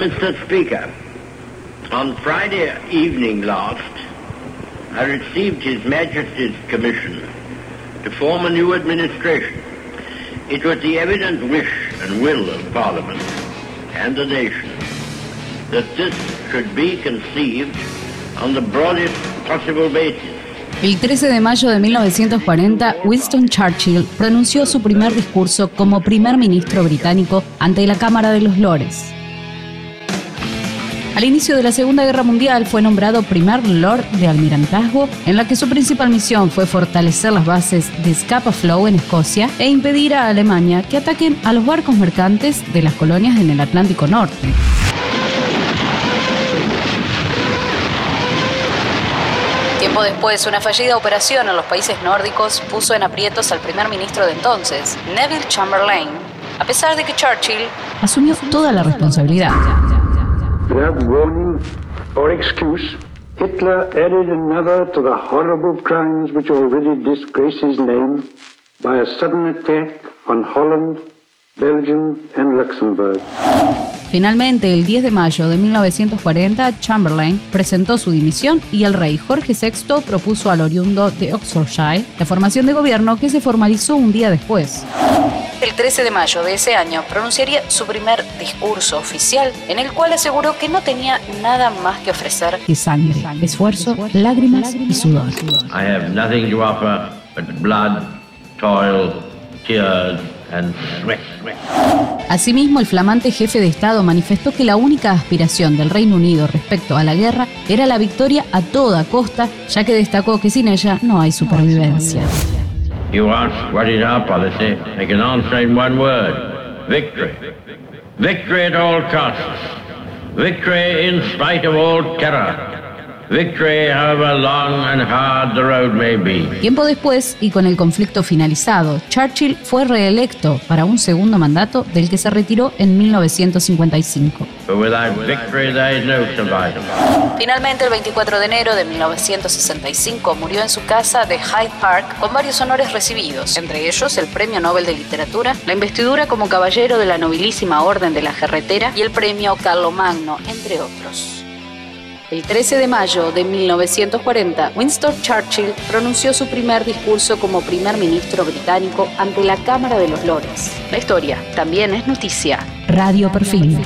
Mr. Speaker, on Friday evening last, I received His Majesty's commission to form a new administration. It was the evident wish and will of Parliament and the nation that this should be conceived on the broadest possible basis. El 13 de mayo de 1940, Winston Churchill pronunció su primer discurso como primer ministro británico ante la Cámara de los Lores. Al inicio de la Segunda Guerra Mundial fue nombrado primer Lord de Almirantazgo, en la que su principal misión fue fortalecer las bases de Scapa Flow en Escocia e impedir a Alemania que ataquen a los barcos mercantes de las colonias en el Atlántico Norte. Tiempo después, una fallida operación en los países nórdicos puso en aprietos al primer ministro de entonces, Neville Chamberlain, a pesar de que Churchill asumió toda la responsabilidad. Without warning or excuse, Hitler added another to the horrible crimes which already disgrace his name by a sudden attack on Holland, Belgium and Luxembourg. Finalmente, el 10 de mayo de 1940, Chamberlain presentó su dimisión y el rey Jorge VI propuso al oriundo de Oxfordshire la formación de gobierno que se formalizó un día después. El 13 de mayo de ese año pronunciaría su primer discurso oficial en el cual aseguró que no tenía nada más que ofrecer que sangre, esfuerzo, lágrimas y sudor. I have nothing to offer but blood, toil, tears and. Asimismo, el flamante jefe de Estado manifestó que la única aspiración del Reino Unido respecto a la guerra era la victoria a toda costa, ya que destacó que sin ella no hay supervivencia. You ask what is our policy, I can answer in one word. Victory. Victory at all costs. Victory in spite of all terror. Tiempo después, y con el conflicto finalizado, Churchill fue reelecto para un segundo mandato del que se retiró en 1955. But without victory there is no survival. Finalmente, el 24 de enero de 1965 murió en su casa de Hyde Park con varios honores recibidos, entre ellos el Premio Nobel de Literatura, la investidura como caballero de la nobilísima Orden de la Jerretera y el Premio Carlomagno, entre otros. El 13 de mayo de 1940, Winston Churchill pronunció su primer discurso como primer ministro británico ante la Cámara de los Lores. La historia también es noticia. Radio Perfil.